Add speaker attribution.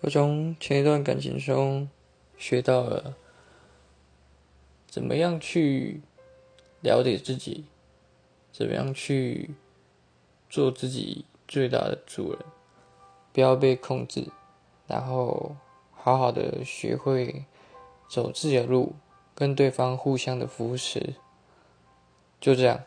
Speaker 1: 我从前一段感情中学到了怎么样去了解自己怎么样去做自己最大的主人不要被控制然后好好的学会走自己的路跟对方互相的扶持就这样。